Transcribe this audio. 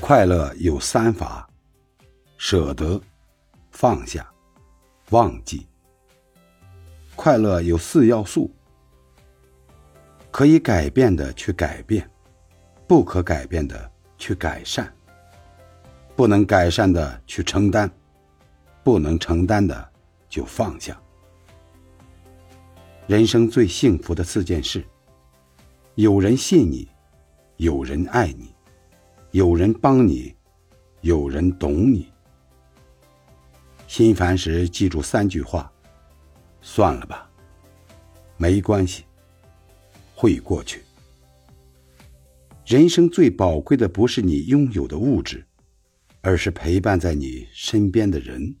快乐有三法：舍得、放下、忘记。快乐有四要素：可以改变的去改变，不可改变的去改善，不能改善的去承担，不能承担的就放下。人生最幸福的四件事：有人信你，有人爱你。有人帮你，有人懂你。心烦时记住三句话：算了吧，没关系，会过去。人生最宝贵的不是你拥有的物质，而是陪伴在你身边的人。